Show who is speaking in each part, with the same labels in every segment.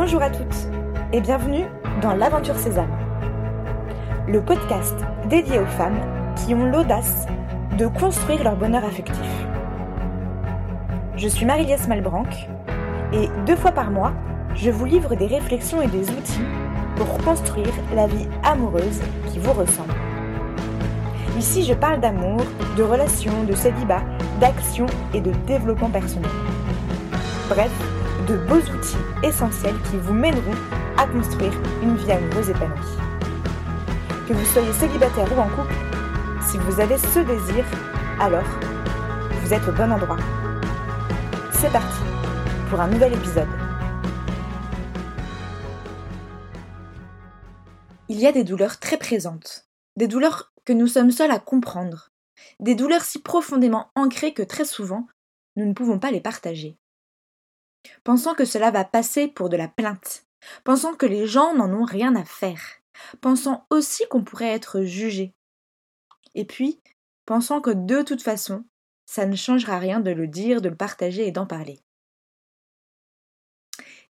Speaker 1: Bonjour à toutes et bienvenue dans l'Aventure Sésame, le podcast dédié aux femmes qui ont l'audace de construire leur bonheur affectif. Je suis Marie-Liesse Malbranc et deux fois par mois, je vous livre des réflexions et des outils pour construire la vie amoureuse qui vous ressemble. Ici, je parle d'amour, de relations, de célibat, d'action et de développement personnel. Bref, de beaux outils essentiels qui vous mèneront à construire une vie amoureuse épanouie. Que vous soyez célibataire ou en couple, si vous avez ce désir, alors vous êtes au bon endroit. C'est parti pour un nouvel épisode. Il y a des douleurs très présentes, des douleurs que nous sommes seuls à comprendre, des douleurs si profondément ancrées que très souvent, nous ne pouvons pas les partager. Pensant que cela va passer pour de la plainte, pensant que les gens n'en ont rien à faire, pensant aussi qu'on pourrait être jugé. Et puis, pensant que de toute façon, ça ne changera rien de le dire, de le partager et d'en parler.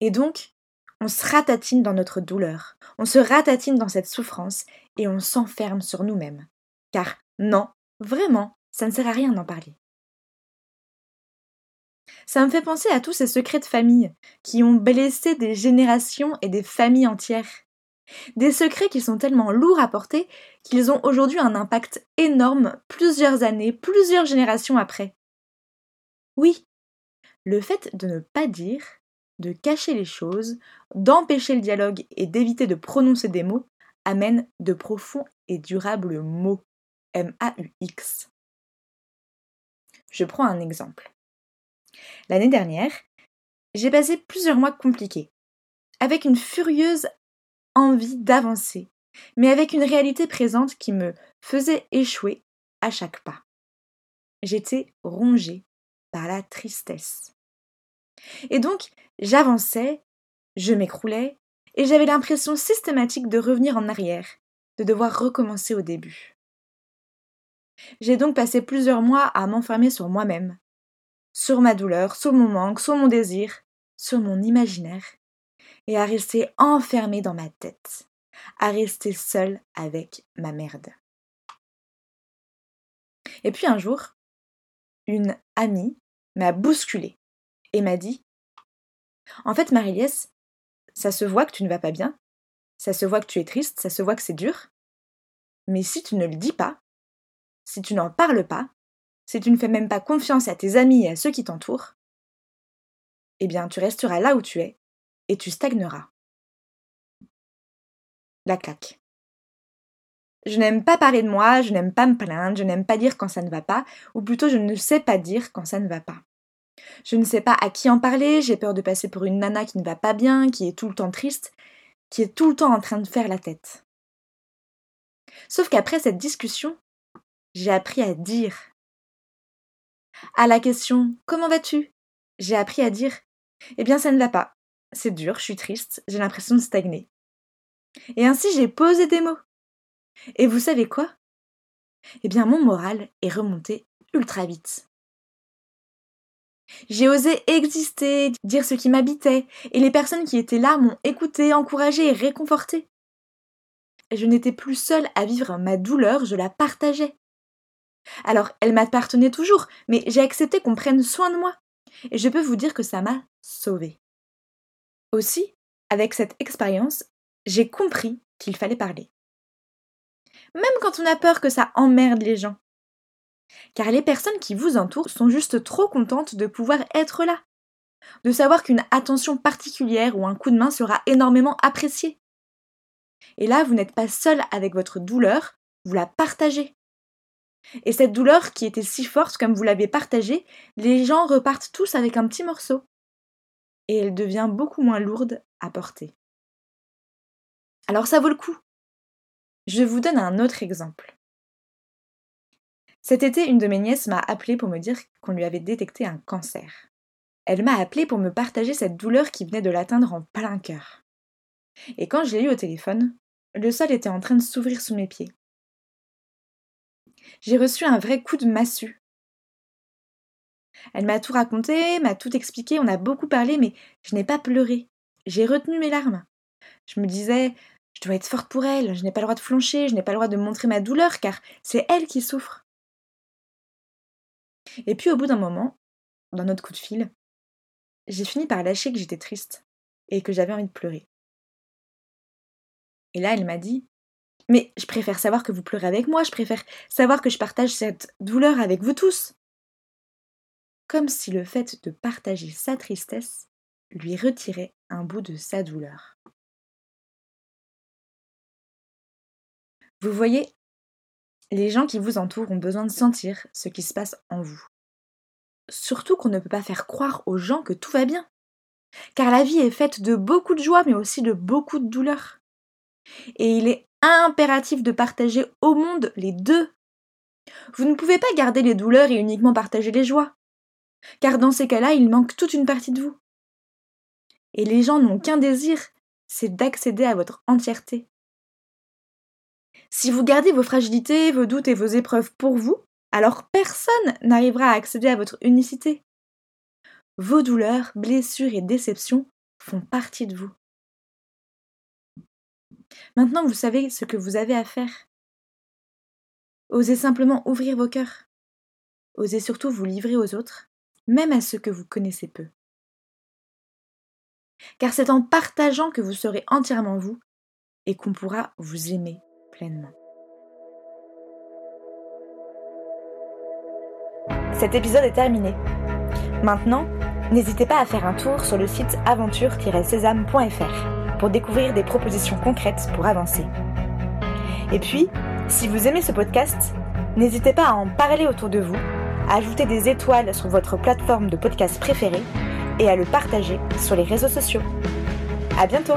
Speaker 1: Et donc, on se ratatine dans notre douleur, on se ratatine dans cette souffrance et on s'enferme sur nous-mêmes. Car non, vraiment, ça ne sert à rien d'en parler. Ça me fait penser à tous ces secrets de famille qui ont blessé des générations et des familles entières. Des secrets qui sont tellement lourds à porter qu'ils ont aujourd'hui un impact énorme plusieurs années, plusieurs générations après. Oui, le fait de ne pas dire, de cacher les choses, d'empêcher le dialogue et d'éviter de prononcer des mots amène de profonds et durables mots. M-A-U-X. Je prends un exemple. L'année dernière, j'ai passé plusieurs mois compliqués, avec une furieuse envie d'avancer, mais avec une réalité présente qui me faisait échouer à chaque pas. J'étais rongée par la tristesse. Et donc, j'avançais, je m'écroulais, et j'avais l'impression systématique de revenir en arrière, de devoir recommencer au début. J'ai donc passé plusieurs mois à m'enfermer sur moi-même, sur ma douleur, sur mon manque, sur mon désir, sur mon imaginaire, et à rester enfermée dans ma tête, à rester seule avec ma merde. Et puis un jour, une amie m'a bousculée et m'a dit En fait, marie ça se voit que tu ne vas pas bien, ça se voit que tu es triste, ça se voit que c'est dur, mais si tu ne le dis pas, si tu n'en parles pas, si tu ne fais même pas confiance à tes amis et à ceux qui t'entourent, eh bien tu resteras là où tu es et tu stagneras. La claque. Je n'aime pas parler de moi, je n'aime pas me plaindre, je n'aime pas dire quand ça ne va pas, ou plutôt je ne sais pas dire quand ça ne va pas. Je ne sais pas à qui en parler, j'ai peur de passer pour une nana qui ne va pas bien, qui est tout le temps triste, qui est tout le temps en train de faire la tête. Sauf qu'après cette discussion, j'ai appris à dire à la question Comment vas-tu? J'ai appris à dire Eh bien, ça ne va pas. C'est dur, je suis triste, j'ai l'impression de stagner. Et ainsi, j'ai posé des mots. Et vous savez quoi? Eh bien, mon moral est remonté ultra vite. J'ai osé exister, dire ce qui m'habitait, et les personnes qui étaient là m'ont écouté, encouragé et réconforté. Je n'étais plus seule à vivre ma douleur, je la partageais. Alors, elle m'appartenait toujours, mais j'ai accepté qu'on prenne soin de moi. Et je peux vous dire que ça m'a sauvée. Aussi, avec cette expérience, j'ai compris qu'il fallait parler. Même quand on a peur que ça emmerde les gens. Car les personnes qui vous entourent sont juste trop contentes de pouvoir être là. De savoir qu'une attention particulière ou un coup de main sera énormément apprécié. Et là, vous n'êtes pas seul avec votre douleur, vous la partagez. Et cette douleur qui était si forte comme vous l'avez partagée, les gens repartent tous avec un petit morceau. Et elle devient beaucoup moins lourde à porter. Alors ça vaut le coup. Je vous donne un autre exemple. Cet été, une de mes nièces m'a appelé pour me dire qu'on lui avait détecté un cancer. Elle m'a appelé pour me partager cette douleur qui venait de l'atteindre en plein cœur. Et quand je l'ai eu au téléphone, le sol était en train de s'ouvrir sous mes pieds j'ai reçu un vrai coup de massue. Elle m'a tout raconté, m'a tout expliqué, on a beaucoup parlé, mais je n'ai pas pleuré. j'ai retenu mes larmes. Je me disais, je dois être forte pour elle, je n'ai pas le droit de flancher, je n'ai pas le droit de montrer ma douleur, car c'est elle qui souffre. Et puis au bout d'un moment, dans notre coup de fil, j'ai fini par lâcher que j'étais triste et que j'avais envie de pleurer. Et là, elle m'a dit Mais je préfère savoir que vous pleurez avec moi, je préfère savoir que je partage cette douleur avec vous tous. Comme si le fait de partager sa tristesse lui retirait un bout de sa douleur. Vous voyez, les gens qui vous entourent ont besoin de sentir ce qui se passe en vous. Surtout qu'on ne peut pas faire croire aux gens que tout va bien. Car la vie est faite de beaucoup de joie, mais aussi de beaucoup de douleur. Et il est impératif de partager au monde les deux. Vous ne pouvez pas garder les douleurs et uniquement partager les joies. Car dans ces cas-là, il manque toute une partie de vous. Et les gens n'ont qu'un désir, c'est d'accéder à votre entièreté. Si vous gardez vos fragilités, vos doutes et vos épreuves pour vous, alors personne n'arrivera à accéder à votre unicité. Vos douleurs, blessures et déceptions font partie de vous. Maintenant, vous savez ce que vous avez à faire. Osez simplement ouvrir vos cœurs. Osez surtout vous livrer aux autres, même à ceux que vous connaissez peu. Car c'est en partageant que vous serez entièrement vous et qu'on pourra vous aimer pleinement. Cet épisode est terminé. Maintenant, n'hésitez pas à faire un tour sur le site aventure-sésame.fr pour découvrir des propositions concrètes pour avancer. Et puis, si vous aimez ce podcast, n'hésitez pas à en parler autour de vous, à ajouter des étoiles sur votre plateforme de podcast préférée et à le partager sur les réseaux sociaux. À bientôt!